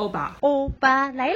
欧巴，欧巴来啦！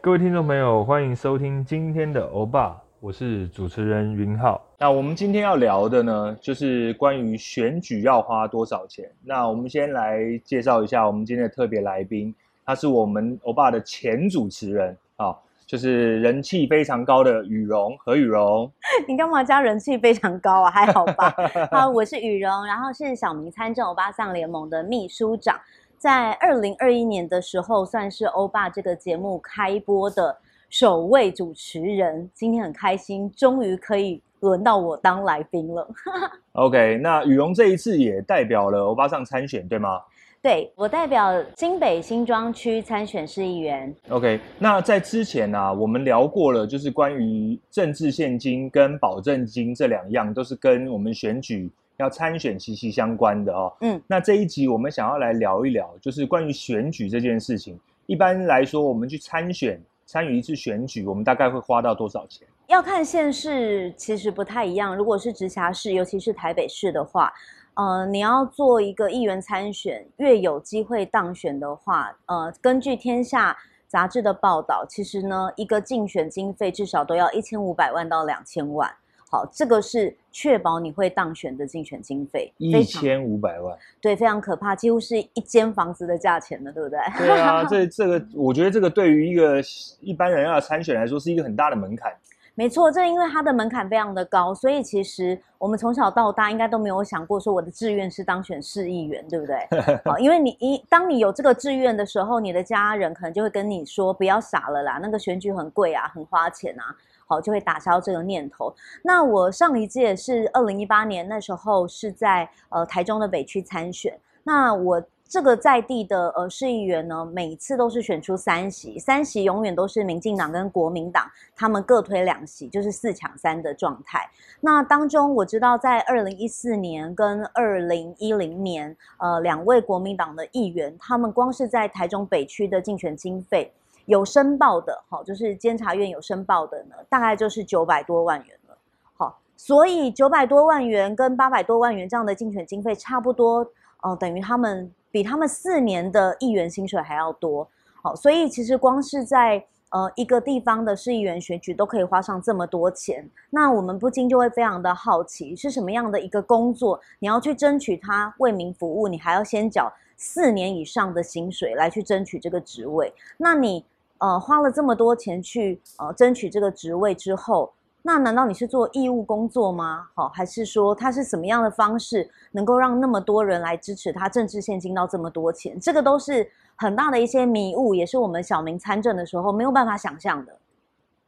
各位听众朋友，欢迎收听今天的欧巴，我是主持人云浩。那我们今天要聊的呢，就是关于选举要花多少钱。那我们先来介绍一下我们今天的特别来宾，他是我们欧巴的前主持人啊。就是人气非常高的羽绒何羽绒，你干嘛加人气非常高啊？还好吧。好，我是羽绒，然后是小明参政欧巴桑联盟的秘书长，在二零二一年的时候，算是欧巴这个节目开播的首位主持人。今天很开心，终于可以轮到我当来宾了。OK，那语蓉这一次也代表了欧巴上参选，对吗？对，我代表新北新庄区参选市议员。OK，那在之前呢、啊，我们聊过了，就是关于政治献金跟保证金这两样，都是跟我们选举要参选息息相关的哦。嗯，那这一集我们想要来聊一聊，就是关于选举这件事情。一般来说，我们去参选，参与一次选举，我们大概会花到多少钱？要看县市，其实不太一样。如果是直辖市，尤其是台北市的话。呃，你要做一个议员参选，越有机会当选的话，呃，根据天下杂志的报道，其实呢，一个竞选经费至少都要一千五百万到两千万。好，这个是确保你会当选的竞选经费，一千五百万，对，非常可怕，几乎是一间房子的价钱了，对不对？对啊，这这个，我觉得这个对于一个一般人要参选来说，是一个很大的门槛。没错，这因为它的门槛非常的高，所以其实我们从小到大应该都没有想过说我的志愿是当选市议员，对不对？好，因为你一当你有这个志愿的时候，你的家人可能就会跟你说不要傻了啦，那个选举很贵啊，很花钱啊，好，就会打消这个念头。那我上一届是二零一八年，那时候是在呃台中的北区参选，那我。这个在地的呃市议员呢，每次都是选出三席，三席永远都是民进党跟国民党，他们各推两席，就是四抢三的状态。那当中我知道，在二零一四年跟二零一零年，呃，两位国民党的议员，他们光是在台中北区的竞选经费有申报的，好，就是监察院有申报的呢，大概就是九百多万元了。好，所以九百多万元跟八百多万元这样的竞选经费差不多，呃，等于他们。比他们四年的议员薪水还要多，好，所以其实光是在呃一个地方的市议员选举都可以花上这么多钱，那我们不禁就会非常的好奇，是什么样的一个工作，你要去争取他为民服务，你还要先缴四年以上的薪水来去争取这个职位，那你呃花了这么多钱去呃争取这个职位之后。那难道你是做义务工作吗？好，还是说他是什么样的方式能够让那么多人来支持他？政治献金到这么多钱，这个都是很大的一些迷雾，也是我们小民参政的时候没有办法想象的。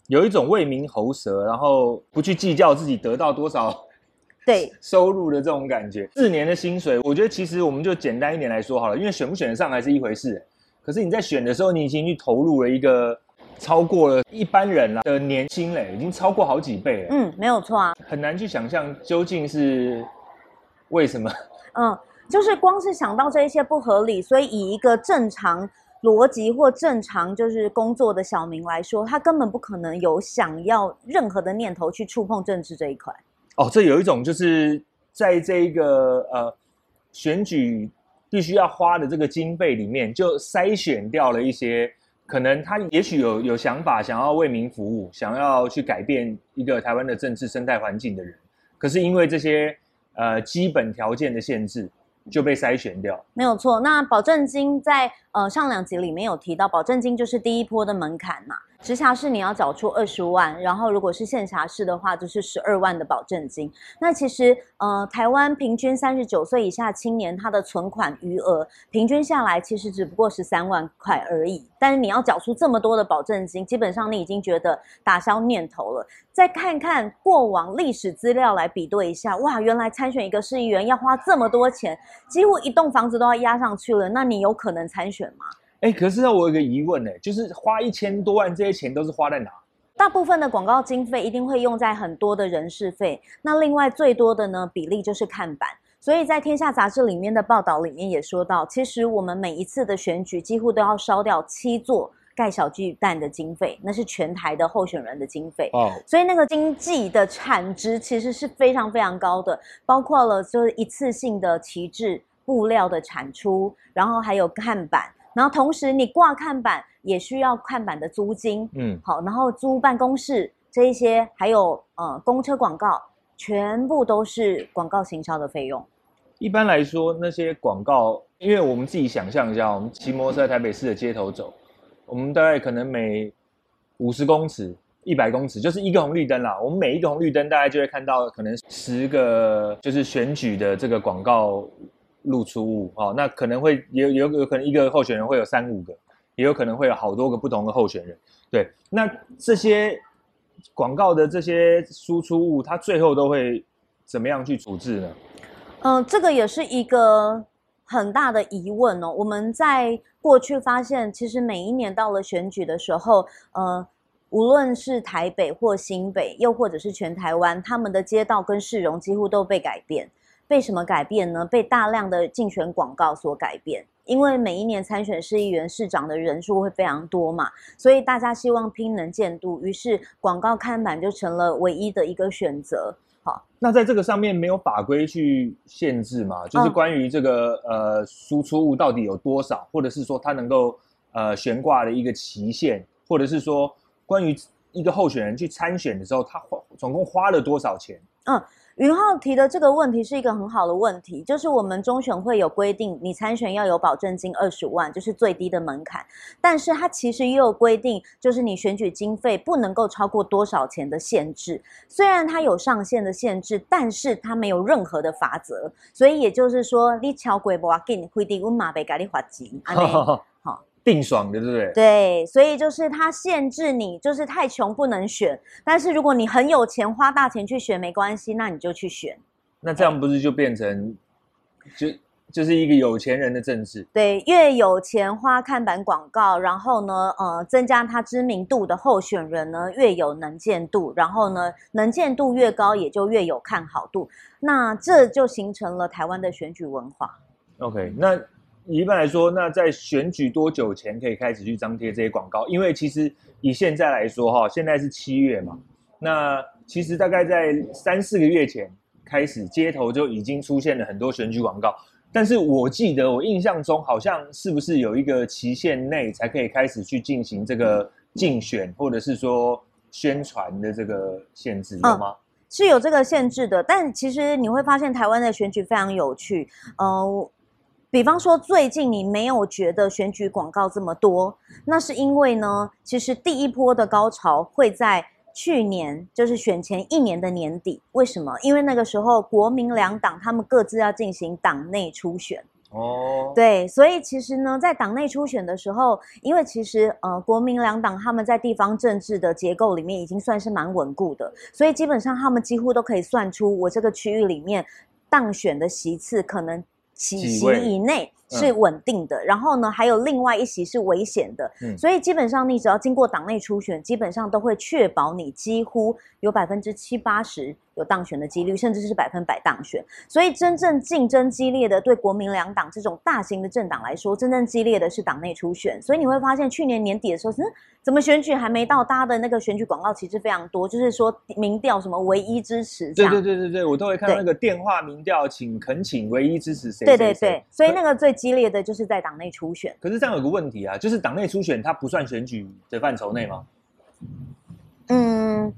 有一种为民喉舌，然后不去计较自己得到多少 对 收入的这种感觉。四年的薪水，我觉得其实我们就简单一点来说好了，因为选不选得上还是一回事。可是你在选的时候，你已经去投入了一个。超过了一般人啦的年薪嘞，已经超过好几倍了。嗯，没有错啊，很难去想象究竟是为什么。嗯，就是光是想到这一些不合理，所以以一个正常逻辑或正常就是工作的小明来说，他根本不可能有想要任何的念头去触碰政治这一块。哦，这有一种就是在这一个呃选举必须要花的这个经费里面，就筛选掉了一些。可能他也许有有想法，想要为民服务，想要去改变一个台湾的政治生态环境的人，可是因为这些呃基本条件的限制，就被筛选掉。没有错。那保证金在呃上两集里面有提到，保证金就是第一波的门槛嘛。直辖市你要缴出二十万，然后如果是县辖市的话，就是十二万的保证金。那其实呃，台湾平均三十九岁以下青年他的存款余额平均下来其实只不过十三万块而已。但是你要缴出这么多的保证金，基本上你已经觉得打消念头了。再看看过往历史资料来比对一下，哇，原来参选一个市议员要花这么多钱，几乎一栋房子都要押上去了。那你有可能参选吗？哎，可是呢，我有个疑问呢，就是花一千多万，这些钱都是花在哪？大部分的广告经费一定会用在很多的人事费，那另外最多的呢比例就是看板。所以在《天下杂志》里面的报道里面也说到，其实我们每一次的选举几乎都要烧掉七座盖小巨蛋的经费，那是全台的候选人的经费。哦，所以那个经济的产值其实是非常非常高的，包括了就是一次性的旗帜布料的产出，然后还有看板。然后同时你挂看板也需要看板的租金，嗯，好，然后租办公室这一些，还有呃公车广告，全部都是广告行销的费用。一般来说，那些广告，因为我们自己想象一下，我们骑摩托车在台北市的街头走，我们大概可能每五十公尺、一百公尺就是一个红绿灯啦。我们每一个红绿灯，大概就会看到可能十个就是选举的这个广告露出物哦。那可能会有有有可能一个候选人会有三五个，也有可能会有好多个不同的候选人。对，那这些广告的这些输出物，它最后都会怎么样去处置呢？嗯、这个也是一个很大的疑问哦。我们在过去发现，其实每一年到了选举的时候，呃，无论是台北或新北，又或者是全台湾，他们的街道跟市容几乎都被改变。被什么改变呢？被大量的竞选广告所改变。因为每一年参选市议员、市长的人数会非常多嘛，所以大家希望拼能见度，于是广告看板就成了唯一的一个选择。好那在这个上面没有法规去限制嘛？就是关于这个、哦、呃输出物到底有多少，或者是说它能够呃悬挂的一个期限，或者是说关于一个候选人去参选的时候，他花总共花了多少钱？嗯。云浩提的这个问题是一个很好的问题，就是我们中选会有规定，你参选要有保证金二十万，就是最低的门槛。但是它其实也有规定，就是你选举经费不能够超过多少钱的限制。虽然它有上限的限制，但是它没有任何的法则。所以也就是说，你超过不给你规定，我马被给你罚金。定爽的，对不对？对，所以就是它限制你，就是太穷不能选。但是如果你很有钱，花大钱去选没关系，那你就去选。那这样不是就变成，就就是一个有钱人的政治？对，越有钱花看板广告，然后呢，呃，增加他知名度的候选人呢，越有能见度，然后呢，能见度越高，也就越有看好度。那这就形成了台湾的选举文化。OK，那。一般来说，那在选举多久前可以开始去张贴这些广告？因为其实以现在来说，哈，现在是七月嘛，那其实大概在三四个月前开始，街头就已经出现了很多选举广告。但是我记得，我印象中好像是不是有一个期限内才可以开始去进行这个竞选，或者是说宣传的这个限制，有吗？是有这个限制的，但其实你会发现台湾的选举非常有趣，呃。比方说，最近你没有觉得选举广告这么多，那是因为呢，其实第一波的高潮会在去年，就是选前一年的年底。为什么？因为那个时候国民两党他们各自要进行党内初选。哦，对，所以其实呢，在党内初选的时候，因为其实呃，国民两党他们在地方政治的结构里面已经算是蛮稳固的，所以基本上他们几乎都可以算出我这个区域里面当选的席次可能。几行以内是稳定的，嗯、然后呢，还有另外一席是危险的，嗯、所以基本上你只要经过党内初选，基本上都会确保你几乎有百分之七八十。有当选的几率，甚至是百分百当选。所以真正竞争激烈的，对国民两党这种大型的政党来说，真正激烈的是党内初选。所以你会发现，去年年底的时候，嗯，怎么选举还没到，大家的那个选举广告其实非常多，就是说民调什么唯一支持这样。对对对对对，我都会看到那个电话民调，请恳请唯一支持谁？对对对，所以那个最激烈的就是在党内初选。可是这样有个问题啊，就是党内初选它不算选举的范畴内吗？嗯。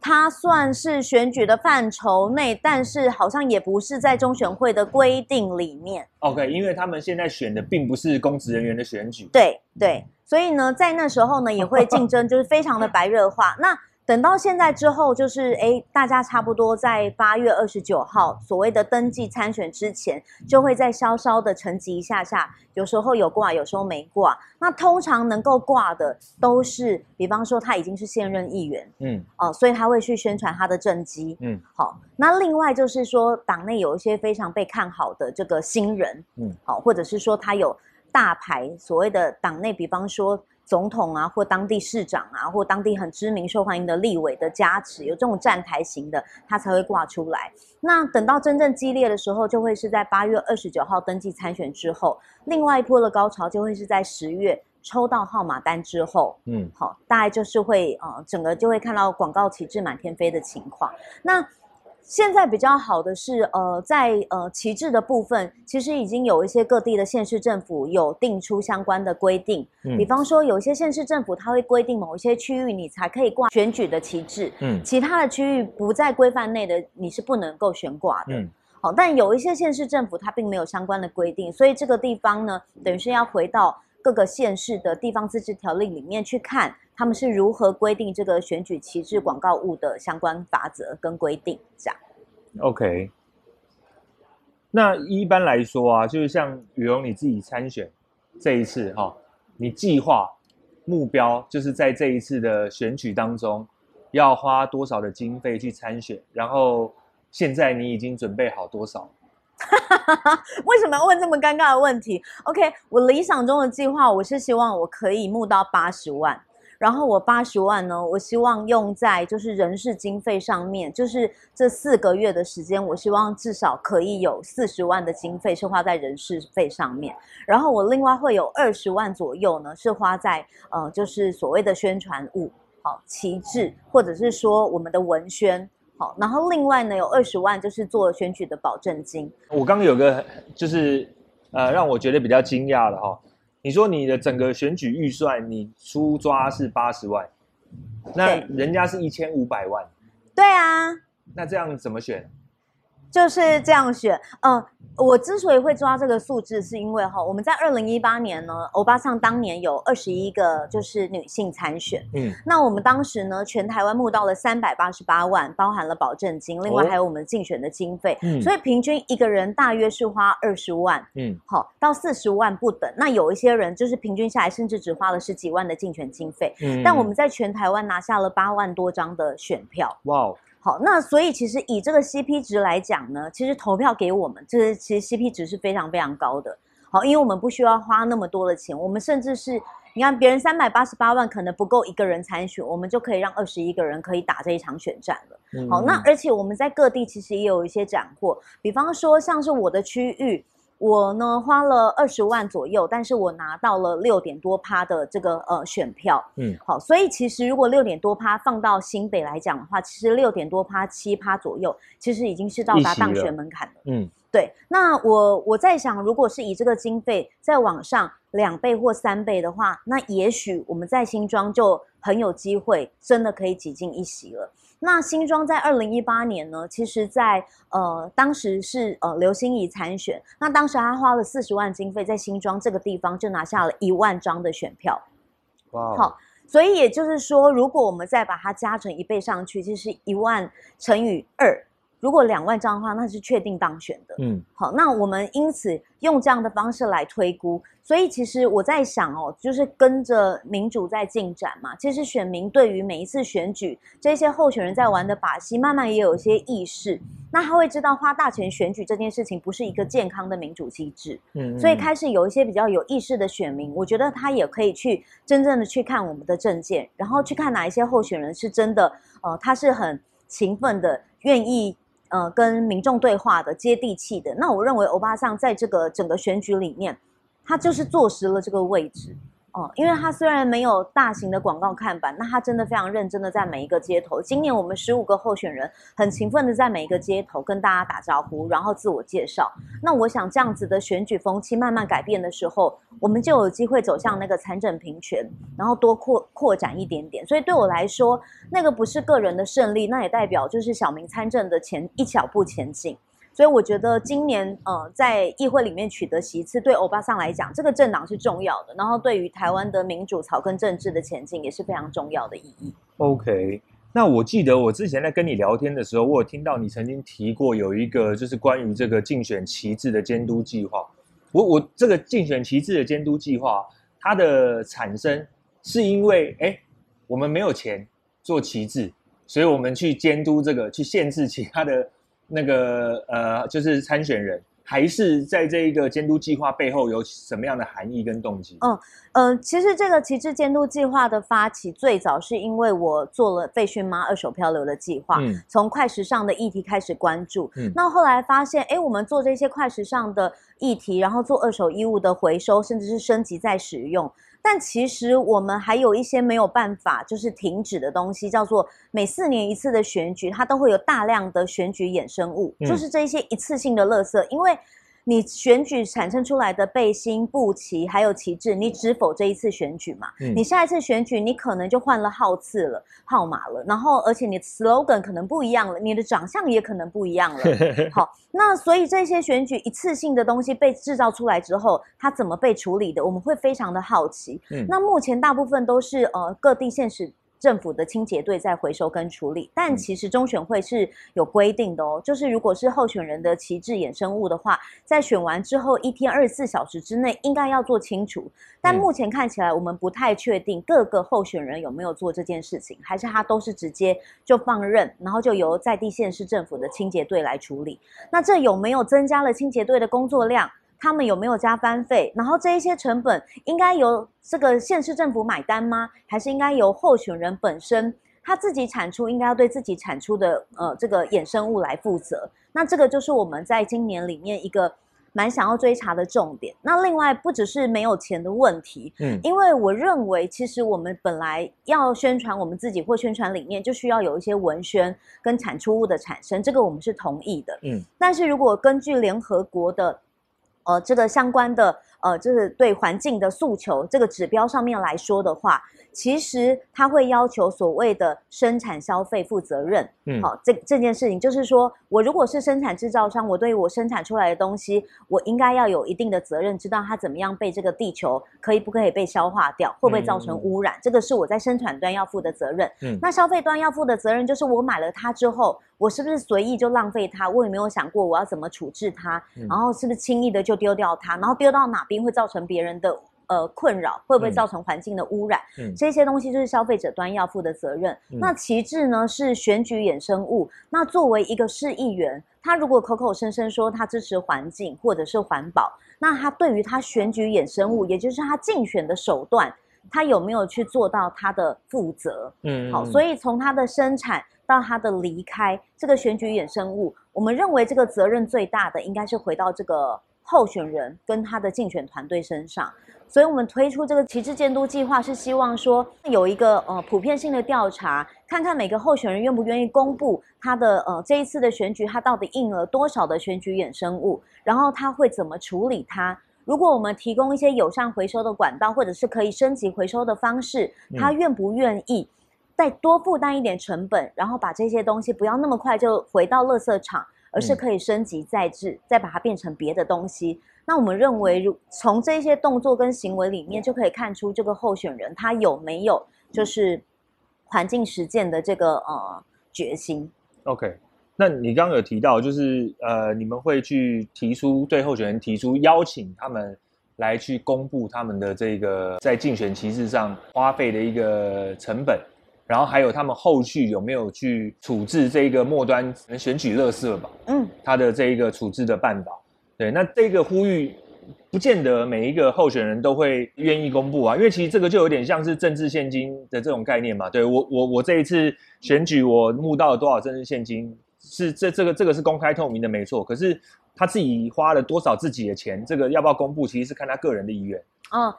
它算是选举的范畴内，但是好像也不是在中选会的规定里面。OK，因为他们现在选的并不是公职人员的选举。对对，所以呢，在那时候呢，也会竞争，就是非常的白热化。那。等到现在之后，就是诶，大家差不多在八月二十九号所谓的登记参选之前，就会再稍稍的沉寂一下下，有时候有挂，有时候没挂。那通常能够挂的，都是比方说他已经是现任议员，嗯，哦，所以他会去宣传他的政绩，嗯，好。那另外就是说，党内有一些非常被看好的这个新人，嗯，好，或者是说他有大牌所谓的党内，比方说。总统啊，或当地市长啊，或当地很知名、受欢迎的立委的加持，有这种站台型的，它才会挂出来。那等到真正激烈的时候，就会是在八月二十九号登记参选之后，另外一波的高潮就会是在十月抽到号码单之后。嗯，好，大概就是会呃，整个就会看到广告旗帜满天飞的情况。那现在比较好的是，呃，在呃旗帜的部分，其实已经有一些各地的县市政府有定出相关的规定。嗯，比方说，有一些县市政府它会规定某一些区域你才可以挂选举的旗帜，嗯，其他的区域不在规范内的你是不能够悬挂的。嗯，好，但有一些县市政府它并没有相关的规定，所以这个地方呢，等于是要回到各个县市的地方自治条例里面去看。他们是如何规定这个选举旗帜广告物的相关法则跟规定？这样。OK。那一般来说啊，就是像羽绒你自己参选这一次哈，你计划目标就是在这一次的选举当中要花多少的经费去参选？然后现在你已经准备好多少？为什么要问这么尴尬的问题？OK，我理想中的计划，我是希望我可以募到八十万。然后我八十万呢，我希望用在就是人事经费上面，就是这四个月的时间，我希望至少可以有四十万的经费是花在人事费上面。然后我另外会有二十万左右呢，是花在呃，就是所谓的宣传物，好，旗帜或者是说我们的文宣，好。然后另外呢，有二十万就是做选举的保证金。我刚刚有个就是呃，让我觉得比较惊讶的哈。你说你的整个选举预算，你出抓是八十万，那人家是一千五百万，对啊，那这样怎么选？就是这样选，嗯。我之所以会抓这个数字，是因为哈，我们在二零一八年呢，欧巴桑当年有二十一个就是女性参选，嗯，那我们当时呢，全台湾募到了三百八十八万，包含了保证金，另外还有我们竞选的经费，嗯，所以平均一个人大约是花二十万，嗯，好到四十万不等。那有一些人就是平均下来，甚至只花了十几万的竞选经费，嗯，但我们在全台湾拿下了八万多张的选票，哇。好，那所以其实以这个 CP 值来讲呢，其实投票给我们，这、就是其实 CP 值是非常非常高的。好，因为我们不需要花那么多的钱，我们甚至是你看别人三百八十八万可能不够一个人参选，我们就可以让二十一个人可以打这一场选战了。嗯、好，那而且我们在各地其实也有一些斩获，比方说像是我的区域。我呢花了二十万左右，但是我拿到了六点多趴的这个呃选票，嗯，好，所以其实如果六点多趴放到新北来讲的话，其实六点多趴七趴左右，其实已经是到达当选门槛了，嗯，对。那我我在想，如果是以这个经费再往上两倍或三倍的话，那也许我们在新庄就很有机会，真的可以挤进一席了。那新庄在二零一八年呢，其实在呃当时是呃刘欣怡参选，那当时他花了四十万经费在新庄这个地方就拿下了一万张的选票，哇好，所以也就是说，如果我们再把它加成一倍上去，就是一万乘以二。如果两万张的话，那是确定当选的。嗯，好，那我们因此用这样的方式来推估，所以其实我在想哦，就是跟着民主在进展嘛。其实选民对于每一次选举这些候选人在玩的把戏，慢慢也有一些意识。那他会知道花大钱选举这件事情不是一个健康的民主机制。嗯，嗯，所以开始有一些比较有意识的选民，我觉得他也可以去真正的去看我们的政见，然后去看哪一些候选人是真的，呃，他是很勤奋的，愿意。呃，跟民众对话的接地气的，那我认为欧巴桑在这个整个选举里面，他就是坐实了这个位置。哦，因为他虽然没有大型的广告看板，那他真的非常认真的在每一个街头。今年我们十五个候选人很勤奋的在每一个街头跟大家打招呼，然后自我介绍。那我想这样子的选举风气慢慢改变的时候，我们就有机会走向那个参政平权，然后多扩扩展一点点。所以对我来说，那个不是个人的胜利，那也代表就是小明参政的前一小步前进。所以我觉得今年呃，在议会里面取得席次，对欧巴桑来讲，这个政党是重要的。然后对于台湾的民主草根政治的前进，也是非常重要的意义。OK，那我记得我之前在跟你聊天的时候，我有听到你曾经提过有一个就是关于这个竞选旗帜的监督计划。我我这个竞选旗帜的监督计划，它的产生是因为哎，我们没有钱做旗帜，所以我们去监督这个，去限制其他的。那个呃，就是参选人，还是在这一个监督计划背后有什么样的含义跟动机？嗯嗯、呃，其实这个旗帜监督计划的发起，最早是因为我做了废讯妈二手漂流的计划，嗯、从快时尚的议题开始关注，嗯、那后来发现，哎，我们做这些快时尚的议题，然后做二手衣物的回收，甚至是升级再使用，但其实我们还有一些没有办法就是停止的东西，叫做每四年一次的选举，它都会有大量的选举衍生物，嗯、就是这一些一次性的垃圾，因为。你选举产生出来的背心、布旗还有旗帜，你只否这一次选举嘛？嗯、你下一次选举，你可能就换了号次了、号码了，然后而且你的 slogan 可能不一样了，你的长相也可能不一样了。好，那所以这些选举一次性的东西被制造出来之后，它怎么被处理的？我们会非常的好奇。嗯、那目前大部分都是呃各地县市。政府的清洁队在回收跟处理，但其实中选会是有规定的哦，就是如果是候选人的旗帜衍生物的话，在选完之后一天二十四小时之内应该要做清除。但目前看起来，我们不太确定各个候选人有没有做这件事情，还是他都是直接就放任，然后就由在地县市政府的清洁队来处理。那这有没有增加了清洁队的工作量？他们有没有加班费？然后这一些成本应该由这个县市政府买单吗？还是应该由候选人本身他自己产出，应该要对自己产出的呃这个衍生物来负责？那这个就是我们在今年里面一个蛮想要追查的重点。那另外不只是没有钱的问题，嗯，因为我认为其实我们本来要宣传我们自己或宣传理念，就需要有一些文宣跟产出物的产生，这个我们是同意的，嗯。但是如果根据联合国的呃，这个相关的呃，就是对环境的诉求这个指标上面来说的话。其实它会要求所谓的生产消费负责任，嗯，好，这这件事情就是说，我如果是生产制造商，我对于我生产出来的东西，我应该要有一定的责任，知道它怎么样被这个地球可以不可以被消化掉，会不会造成污染，嗯、这个是我在生产端要负的责任。嗯，那消费端要负的责任就是我买了它之后，我是不是随意就浪费它？我也没有想过我要怎么处置它，嗯、然后是不是轻易的就丢掉它，然后丢到哪边会造成别人的。呃，困扰会不会造成环境的污染？嗯，这些东西就是消费者端要负的责任。嗯，那其次呢是选举衍生物。那作为一个市议员，他如果口口声声说他支持环境或者是环保，那他对于他选举衍生物，也就是他竞选的手段，他有没有去做到他的负责？嗯，好，所以从他的生产到他的离开，这个选举衍生物，我们认为这个责任最大的应该是回到这个候选人跟他的竞选团队身上。所以我们推出这个旗帜监督计划，是希望说有一个呃普遍性的调查，看看每个候选人愿不愿意公布他的呃这一次的选举，他到底印了多少的选举衍生物，然后他会怎么处理它。如果我们提供一些友善回收的管道，或者是可以升级回收的方式，他愿不愿意再多负担一点成本，然后把这些东西不要那么快就回到垃圾场，而是可以升级再制，再把它变成别的东西。那我们认为，如从这些动作跟行为里面，就可以看出这个候选人他有没有就是环境实践的这个呃决心。OK，那你刚刚有提到，就是呃，你们会去提出对候选人提出邀请他们来去公布他们的这个在竞选旗帜上花费的一个成本，然后还有他们后续有没有去处置这个末端选举垃圾吧？嗯，他的这一个处置的办法。对，那这个呼吁不见得每一个候选人都会愿意公布啊，因为其实这个就有点像是政治献金的这种概念嘛。对，我我我这一次选举我募到了多少政治献金，是这这个这个是公开透明的没错，可是他自己花了多少自己的钱，这个要不要公布，其实是看他个人的意愿。嗯，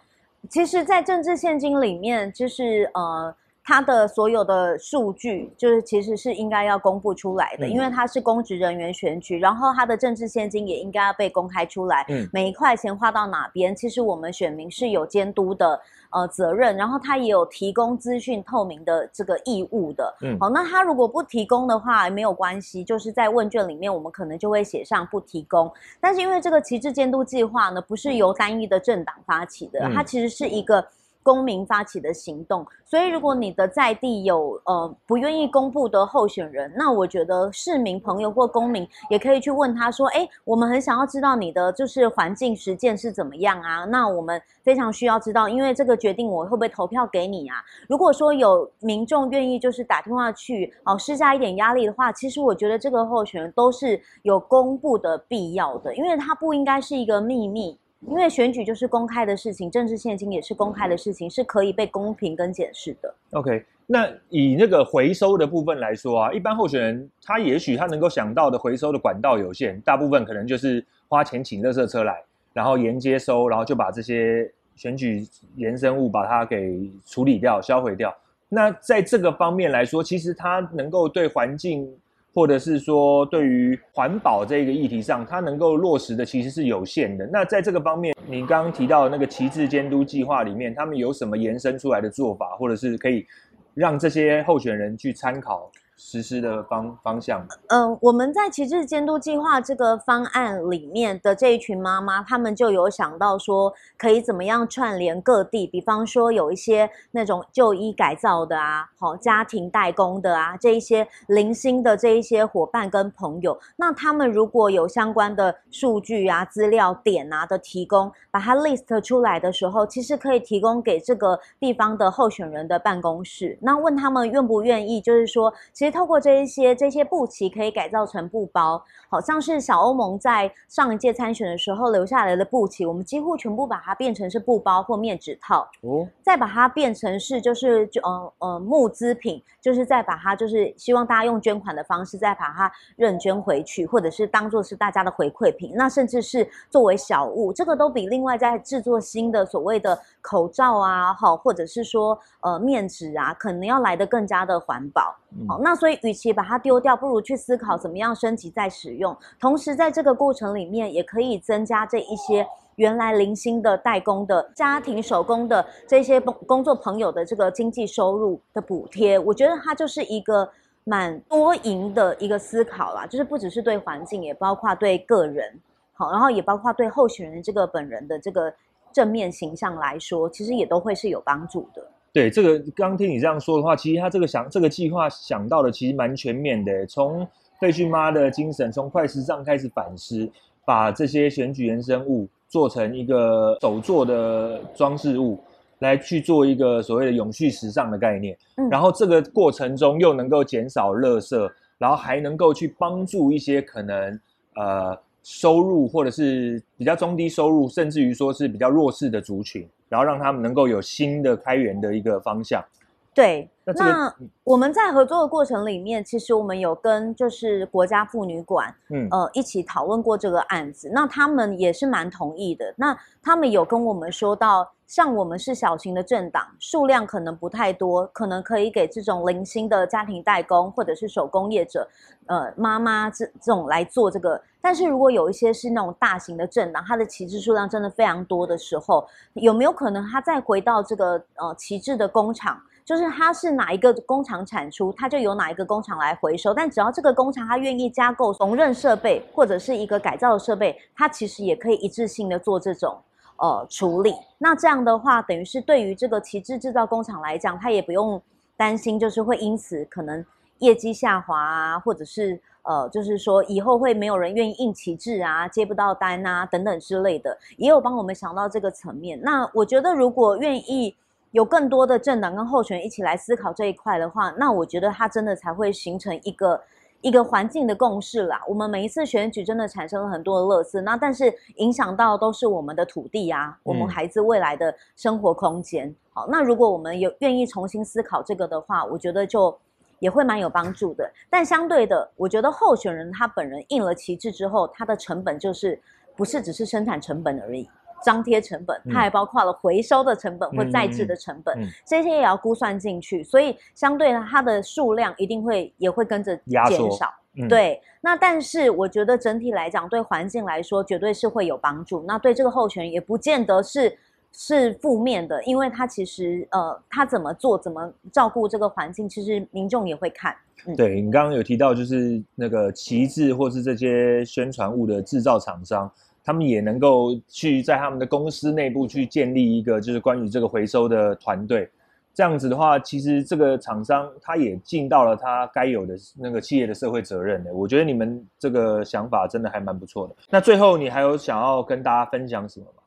其实，在政治献金里面，就是呃。他的所有的数据，就是其实是应该要公布出来的，嗯、因为他是公职人员选举，然后他的政治现金也应该要被公开出来。嗯，每一块钱花到哪边，其实我们选民是有监督的呃责任，然后他也有提供资讯透明的这个义务的。嗯，好，那他如果不提供的话，没有关系，就是在问卷里面我们可能就会写上不提供。但是因为这个旗帜监督计划呢，不是由单一的政党发起的，嗯、它其实是一个。公民发起的行动，所以如果你的在地有呃不愿意公布的候选人，那我觉得市民朋友或公民也可以去问他说，哎，我们很想要知道你的就是环境实践是怎么样啊？那我们非常需要知道，因为这个决定我会不会投票给你啊？如果说有民众愿意就是打电话去哦施加一点压力的话，其实我觉得这个候选人都是有公布的必要的，因为它不应该是一个秘密。因为选举就是公开的事情，政治献金也是公开的事情，是可以被公平跟检视的。OK，那以那个回收的部分来说啊，一般候选人他也许他能够想到的回收的管道有限，大部分可能就是花钱请垃圾车来，然后沿街收，然后就把这些选举延伸物把它给处理掉、销毁掉。那在这个方面来说，其实它能够对环境，或者是说对于环保这个议题上，它能够落实的其实是有限的。那在这个方面，你刚刚提到那个旗帜监督计划里面，他们有什么延伸出来的做法，或者是可以让这些候选人去参考？实施的方方向。嗯，我们在旗帜监督计划这个方案里面的这一群妈妈，他们就有想到说，可以怎么样串联各地，比方说有一些那种就医改造的啊，好家庭代工的啊，这一些零星的这一些伙伴跟朋友，那他们如果有相关的数据啊、资料点啊的提供，把它 list 出来的时候，其实可以提供给这个地方的候选人的办公室，那问他们愿不愿意，就是说，其实。透过这一些这些布旗可以改造成布包，好像是小欧盟在上一届参选的时候留下来的布旗，我们几乎全部把它变成是布包或面纸套，哦，再把它变成是就是就呃呃募资品，就是再把它就是希望大家用捐款的方式再把它认捐回去，或者是当做是大家的回馈品，那甚至是作为小物，这个都比另外在制作新的所谓的口罩啊，好，或者是说呃面纸啊，可能要来得更加的环保，好，那。所以，与其把它丢掉，不如去思考怎么样升级再使用。同时，在这个过程里面，也可以增加这一些原来零星的代工的家庭手工的这些工工作朋友的这个经济收入的补贴。我觉得它就是一个蛮多赢的一个思考啦，就是不只是对环境，也包括对个人，好，然后也包括对候选人这个本人的这个正面形象来说，其实也都会是有帮助的。对这个，刚听你这样说的话，其实他这个想这个计划想到的其实蛮全面的。从废墟妈的精神，从快时尚开始反思，把这些选举延伸物做成一个手作的装饰物，来去做一个所谓的永续时尚的概念。嗯，然后这个过程中又能够减少垃圾，然后还能够去帮助一些可能呃。收入或者是比较中低收入，甚至于说是比较弱势的族群，然后让他们能够有新的开源的一个方向。对，那，这个、那我们在合作的过程里面，其实我们有跟就是国家妇女馆，嗯呃一起讨论过这个案子，那他们也是蛮同意的。那他们有跟我们说到，像我们是小型的政党，数量可能不太多，可能可以给这种零星的家庭代工或者是手工业者，呃妈妈这这种来做这个。但是如果有一些是那种大型的政党，它的旗帜数量真的非常多的时候，有没有可能他再回到这个呃旗帜的工厂？就是它是哪一个工厂产出，它就由哪一个工厂来回收。但只要这个工厂它愿意加购缝纫设备或者是一个改造的设备，它其实也可以一致性的做这种呃处理。那这样的话，等于是对于这个旗帜制造工厂来讲，它也不用担心，就是会因此可能业绩下滑啊，或者是呃，就是说以后会没有人愿意印旗帜啊，接不到单啊等等之类的，也有帮我们想到这个层面。那我觉得如果愿意。有更多的政党跟候选人一起来思考这一块的话，那我觉得它真的才会形成一个一个环境的共识啦。我们每一次选举真的产生了很多的乐色，那但是影响到都是我们的土地啊，我们孩子未来的生活空间。好，那如果我们有愿意重新思考这个的话，我觉得就也会蛮有帮助的。但相对的，我觉得候选人他本人印了旗帜之后，他的成本就是不是只是生产成本而已。张贴成本，它还包括了回收的成本或再制的成本，这些也要估算进去。所以相对呢，它的数量一定会也会跟着减少。嗯、对，那但是我觉得整体来讲，对环境来说绝对是会有帮助。那对这个候选人也不见得是是负面的，因为他其实呃，他怎么做，怎么照顾这个环境，其实民众也会看。嗯、对你刚刚有提到，就是那个旗帜或是这些宣传物的制造厂商。他们也能够去在他们的公司内部去建立一个，就是关于这个回收的团队。这样子的话，其实这个厂商他也尽到了他该有的那个企业的社会责任的。我觉得你们这个想法真的还蛮不错的。那最后你还有想要跟大家分享什么吗？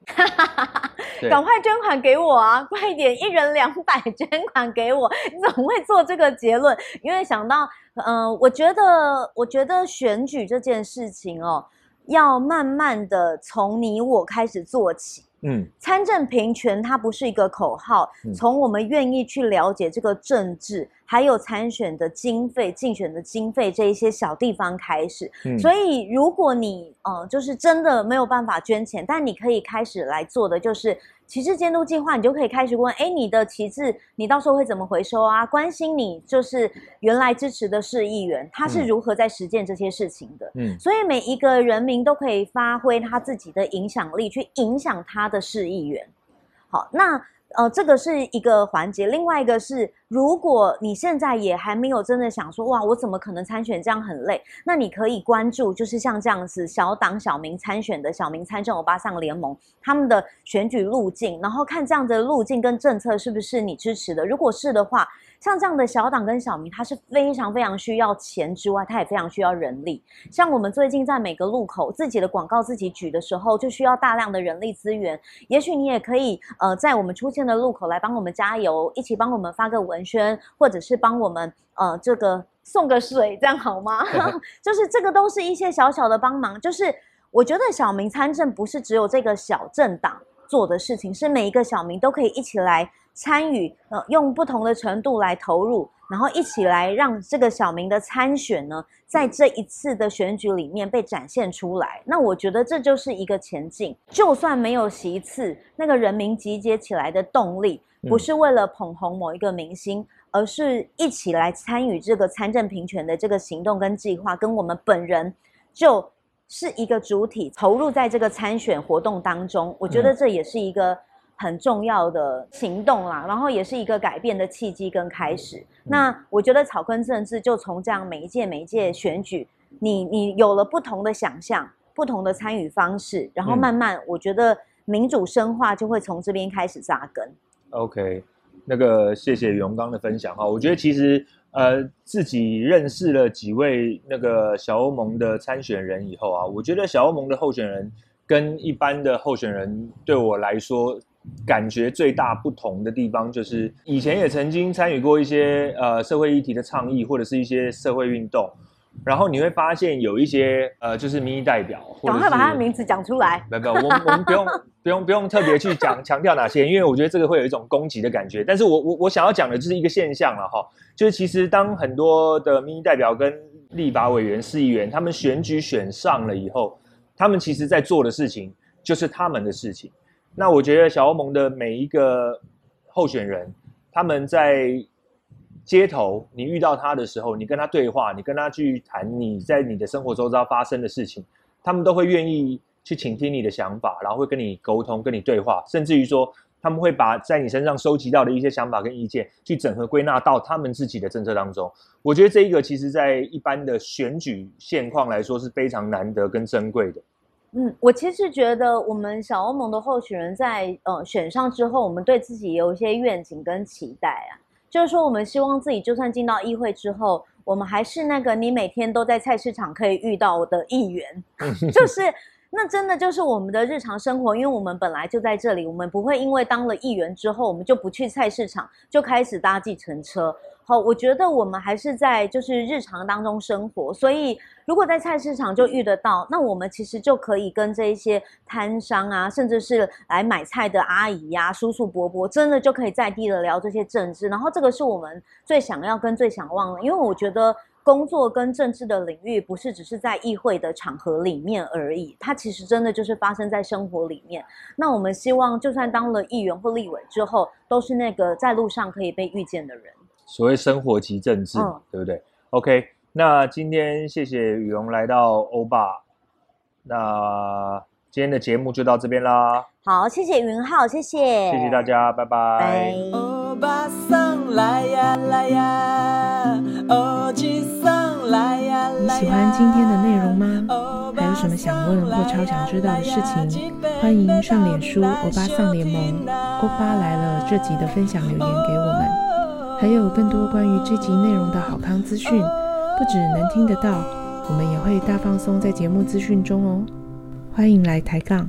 赶快捐款给我啊！快一点，一人两百 捐款给我。你怎么会做这个结论？因为想到，嗯、呃，我觉得，我觉得选举这件事情哦。要慢慢的从你我开始做起，嗯，参政平权它不是一个口号，嗯、从我们愿意去了解这个政治，还有参选的经费、竞选的经费这一些小地方开始。嗯、所以如果你呃就是真的没有办法捐钱，但你可以开始来做的就是。旗帜监督计划，你就可以开始问：哎，你的旗帜你到时候会怎么回收啊？关心你就是原来支持的市议员，他是如何在实践这些事情的。嗯，所以每一个人民都可以发挥他自己的影响力，去影响他的市议员。好，那。呃，这个是一个环节，另外一个是，如果你现在也还没有真的想说，哇，我怎么可能参选？这样很累。那你可以关注，就是像这样子小党小民参选的小民参政欧巴桑联盟他们的选举路径，然后看这样的路径跟政策是不是你支持的。如果是的话。像这样的小党跟小民，他是非常非常需要钱之外，他也非常需要人力。像我们最近在每个路口自己的广告自己举的时候，就需要大量的人力资源。也许你也可以呃，在我们出现的路口来帮我们加油，一起帮我们发个文宣，或者是帮我们呃这个送个水，这样好吗？就是这个都是一些小小的帮忙。就是我觉得小民参政不是只有这个小政党做的事情，是每一个小民都可以一起来。参与，呃，用不同的程度来投入，然后一起来让这个小明的参选呢，在这一次的选举里面被展现出来。那我觉得这就是一个前进。就算没有席次，那个人民集结起来的动力，不是为了捧红某一个明星，嗯、而是一起来参与这个参政平权的这个行动跟计划，跟我们本人就是一个主体投入在这个参选活动当中。我觉得这也是一个。很重要的行动啦，然后也是一个改变的契机跟开始。嗯、那我觉得草根政治就从这样每一届每一届选举，你你有了不同的想象，不同的参与方式，然后慢慢，我觉得民主深化就会从这边开始扎根。OK，那个谢谢永刚的分享哈。我觉得其实呃自己认识了几位那个小欧盟的参选人以后啊，我觉得小欧盟的候选人跟一般的候选人对我来说。感觉最大不同的地方就是，以前也曾经参与过一些呃社会议题的倡议，或者是一些社会运动，然后你会发现有一些呃就是民意代表，赶快把他的名字讲出来。不不，我们我们不用 不用不用特别去讲强调哪些，因为我觉得这个会有一种攻击的感觉。但是我我我想要讲的就是一个现象了哈，就是其实当很多的民意代表跟立法委员、市议员他们选举选上了以后，他们其实在做的事情就是他们的事情。那我觉得小欧盟的每一个候选人，他们在街头，你遇到他的时候，你跟他对话，你跟他去谈你在你的生活周遭发生的事情，他们都会愿意去倾听你的想法，然后会跟你沟通、跟你对话，甚至于说他们会把在你身上收集到的一些想法跟意见，去整合归纳到他们自己的政策当中。我觉得这一个其实在一般的选举现况来说是非常难得跟珍贵的。嗯，我其实觉得我们小欧盟的候选人在呃选上之后，我们对自己有一些愿景跟期待啊，就是说我们希望自己就算进到议会之后，我们还是那个你每天都在菜市场可以遇到的议员，就是那真的就是我们的日常生活，因为我们本来就在这里，我们不会因为当了议员之后，我们就不去菜市场，就开始搭计程车。好，我觉得我们还是在就是日常当中生活，所以如果在菜市场就遇得到，那我们其实就可以跟这一些摊商啊，甚至是来买菜的阿姨呀、叔叔伯伯，真的就可以在地的聊这些政治。然后这个是我们最想要跟最想望的，因为我觉得工作跟政治的领域不是只是在议会的场合里面而已，它其实真的就是发生在生活里面。那我们希望，就算当了议员或立委之后，都是那个在路上可以被遇见的人。所谓生活及政治，嗯、对不对？OK，那今天谢谢宇龙来到欧巴，那今天的节目就到这边啦。好，谢谢云浩，谢谢，谢谢大家，拜拜。欧巴桑来呀来呀，欧吉桑来呀来呀。你喜欢今天的内容吗？还有什么想问或超想知道的事情？欢迎上脸书欧巴桑联盟，欧巴来了这集的分享留言给我们。还有更多关于这集内容的好康资讯，不只能听得到，我们也会大放松在节目资讯中哦。欢迎来抬杠。